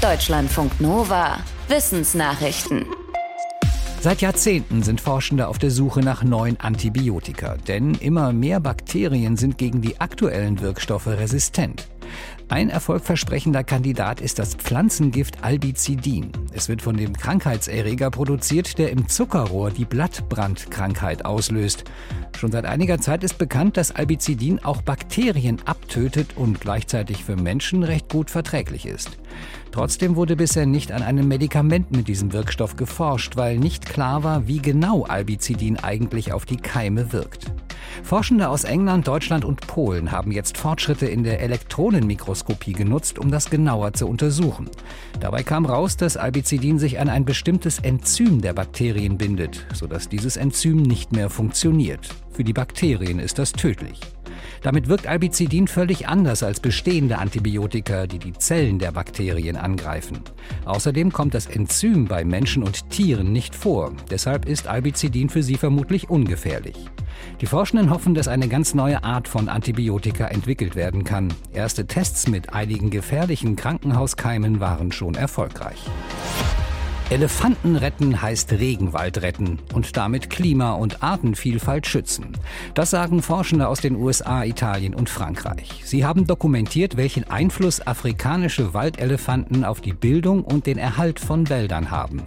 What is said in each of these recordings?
Deutschlandfunk Nova. Wissensnachrichten. Seit Jahrzehnten sind Forschende auf der Suche nach neuen Antibiotika, denn immer mehr Bakterien sind gegen die aktuellen Wirkstoffe resistent. Ein erfolgversprechender Kandidat ist das Pflanzengift Albizidin. Es wird von dem Krankheitserreger produziert, der im Zuckerrohr die Blattbrandkrankheit auslöst. Schon seit einiger Zeit ist bekannt, dass Albizidin auch Bakterien abtötet und gleichzeitig für Menschen recht gut verträglich ist. Trotzdem wurde bisher nicht an einem Medikament mit diesem Wirkstoff geforscht, weil nicht klar war, wie genau Albizidin eigentlich auf die Keime wirkt. Forschende aus England, Deutschland und Polen haben jetzt Fortschritte in der Elektronenmikroskopie genutzt, um das genauer zu untersuchen. Dabei kam raus, dass Albizidin sich an ein bestimmtes Enzym der Bakterien bindet, sodass dieses Enzym nicht mehr funktioniert. Für die Bakterien ist das tödlich. Damit wirkt Albizidin völlig anders als bestehende Antibiotika, die die Zellen der Bakterien angreifen. Außerdem kommt das Enzym bei Menschen und Tieren nicht vor. Deshalb ist Albizidin für sie vermutlich ungefährlich. Die Forschenden hoffen, dass eine ganz neue Art von Antibiotika entwickelt werden kann. Erste Tests mit einigen gefährlichen Krankenhauskeimen waren schon erfolgreich. Elefanten retten heißt Regenwald retten und damit Klima- und Artenvielfalt schützen. Das sagen Forschende aus den USA, Italien und Frankreich. Sie haben dokumentiert, welchen Einfluss afrikanische Waldelefanten auf die Bildung und den Erhalt von Wäldern haben.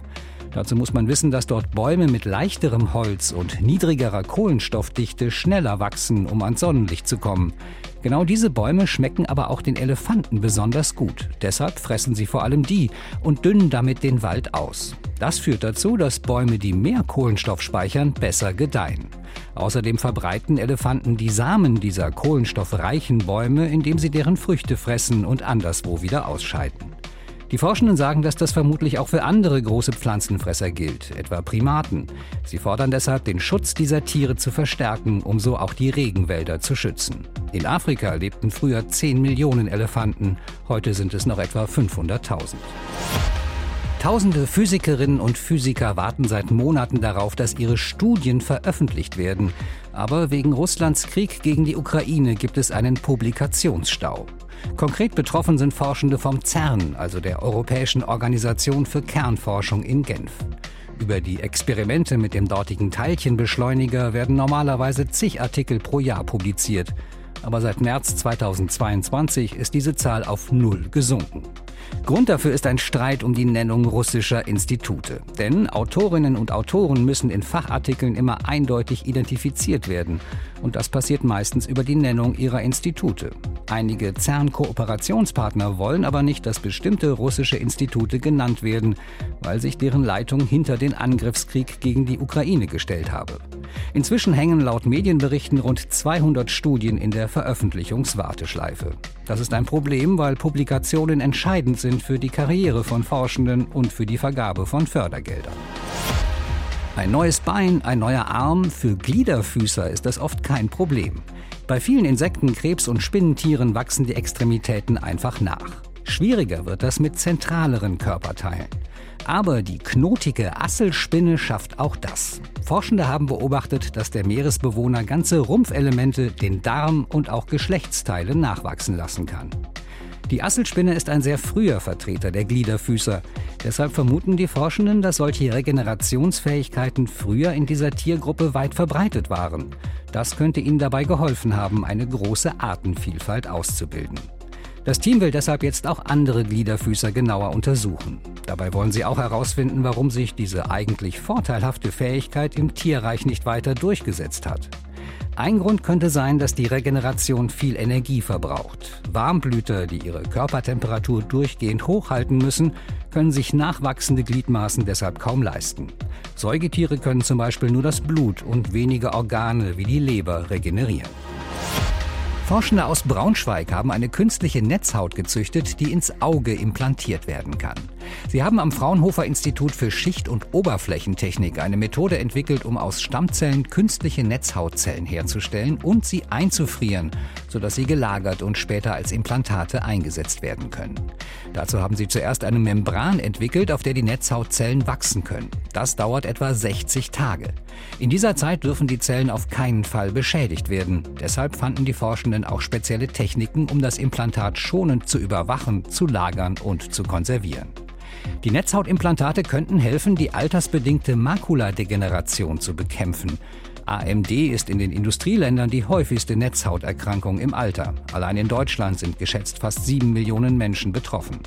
Dazu muss man wissen, dass dort Bäume mit leichterem Holz und niedrigerer Kohlenstoffdichte schneller wachsen, um ans Sonnenlicht zu kommen. Genau diese Bäume schmecken aber auch den Elefanten besonders gut. Deshalb fressen sie vor allem die und dünnen damit den Wald aus. Das führt dazu, dass Bäume, die mehr Kohlenstoff speichern, besser gedeihen. Außerdem verbreiten Elefanten die Samen dieser kohlenstoffreichen Bäume, indem sie deren Früchte fressen und anderswo wieder ausscheiden. Die Forschenden sagen, dass das vermutlich auch für andere große Pflanzenfresser gilt, etwa Primaten. Sie fordern deshalb, den Schutz dieser Tiere zu verstärken, um so auch die Regenwälder zu schützen. In Afrika lebten früher 10 Millionen Elefanten, heute sind es noch etwa 500.000. Tausende Physikerinnen und Physiker warten seit Monaten darauf, dass ihre Studien veröffentlicht werden. Aber wegen Russlands Krieg gegen die Ukraine gibt es einen Publikationsstau. Konkret betroffen sind Forschende vom CERN, also der Europäischen Organisation für Kernforschung in Genf. Über die Experimente mit dem dortigen Teilchenbeschleuniger werden normalerweise zig Artikel pro Jahr publiziert. Aber seit März 2022 ist diese Zahl auf Null gesunken. Grund dafür ist ein Streit um die Nennung russischer Institute. Denn Autorinnen und Autoren müssen in Fachartikeln immer eindeutig identifiziert werden. Und das passiert meistens über die Nennung ihrer Institute. Einige CERN-Kooperationspartner wollen aber nicht, dass bestimmte russische Institute genannt werden, weil sich deren Leitung hinter den Angriffskrieg gegen die Ukraine gestellt habe. Inzwischen hängen laut Medienberichten rund 200 Studien in der Veröffentlichungswarteschleife. Das ist ein Problem, weil Publikationen entscheidend sind für die Karriere von Forschenden und für die Vergabe von Fördergeldern. Ein neues Bein, ein neuer Arm, für Gliederfüßer ist das oft kein Problem. Bei vielen Insekten, Krebs und Spinnentieren wachsen die Extremitäten einfach nach. Schwieriger wird das mit zentraleren Körperteilen. Aber die knotige Asselspinne schafft auch das. Forschende haben beobachtet, dass der Meeresbewohner ganze Rumpfelemente, den Darm und auch Geschlechtsteile nachwachsen lassen kann. Die Asselspinne ist ein sehr früher Vertreter der Gliederfüßer. Deshalb vermuten die Forschenden, dass solche Regenerationsfähigkeiten früher in dieser Tiergruppe weit verbreitet waren. Das könnte ihnen dabei geholfen haben, eine große Artenvielfalt auszubilden. Das Team will deshalb jetzt auch andere Gliederfüßer genauer untersuchen. Dabei wollen sie auch herausfinden, warum sich diese eigentlich vorteilhafte Fähigkeit im Tierreich nicht weiter durchgesetzt hat. Ein Grund könnte sein, dass die Regeneration viel Energie verbraucht. Warmblüter, die ihre Körpertemperatur durchgehend hochhalten müssen, können sich nachwachsende Gliedmaßen deshalb kaum leisten. Säugetiere können zum Beispiel nur das Blut und wenige Organe wie die Leber regenerieren. Forschende aus Braunschweig haben eine künstliche Netzhaut gezüchtet, die ins Auge implantiert werden kann. Sie haben am Fraunhofer Institut für Schicht- und Oberflächentechnik eine Methode entwickelt, um aus Stammzellen künstliche Netzhautzellen herzustellen und sie einzufrieren, sodass sie gelagert und später als Implantate eingesetzt werden können. Dazu haben sie zuerst eine Membran entwickelt, auf der die Netzhautzellen wachsen können. Das dauert etwa 60 Tage. In dieser Zeit dürfen die Zellen auf keinen Fall beschädigt werden. Deshalb fanden die Forschenden auch spezielle Techniken, um das Implantat schonend zu überwachen, zu lagern und zu konservieren. Die Netzhautimplantate könnten helfen, die altersbedingte Makuladegeneration zu bekämpfen. AMD ist in den Industrieländern die häufigste Netzhauterkrankung im Alter. Allein in Deutschland sind geschätzt fast sieben Millionen Menschen betroffen.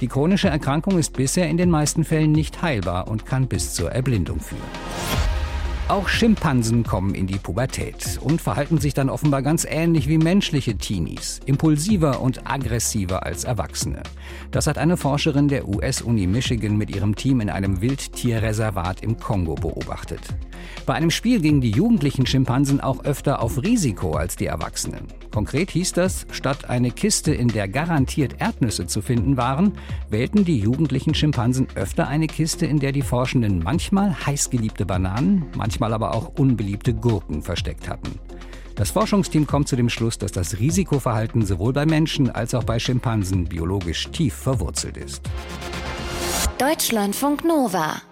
Die chronische Erkrankung ist bisher in den meisten Fällen nicht heilbar und kann bis zur Erblindung führen. Auch Schimpansen kommen in die Pubertät und verhalten sich dann offenbar ganz ähnlich wie menschliche Teenies, impulsiver und aggressiver als Erwachsene. Das hat eine Forscherin der US-Uni Michigan mit ihrem Team in einem Wildtierreservat im Kongo beobachtet. Bei einem Spiel gingen die jugendlichen Schimpansen auch öfter auf Risiko als die Erwachsenen. Konkret hieß das, statt eine Kiste, in der garantiert Erdnüsse zu finden waren, wählten die jugendlichen Schimpansen öfter eine Kiste, in der die Forschenden manchmal heißgeliebte Bananen, manchmal aber auch unbeliebte Gurken versteckt hatten. Das Forschungsteam kommt zu dem Schluss, dass das Risikoverhalten sowohl bei Menschen als auch bei Schimpansen biologisch tief verwurzelt ist. Deutschlandfunk Nova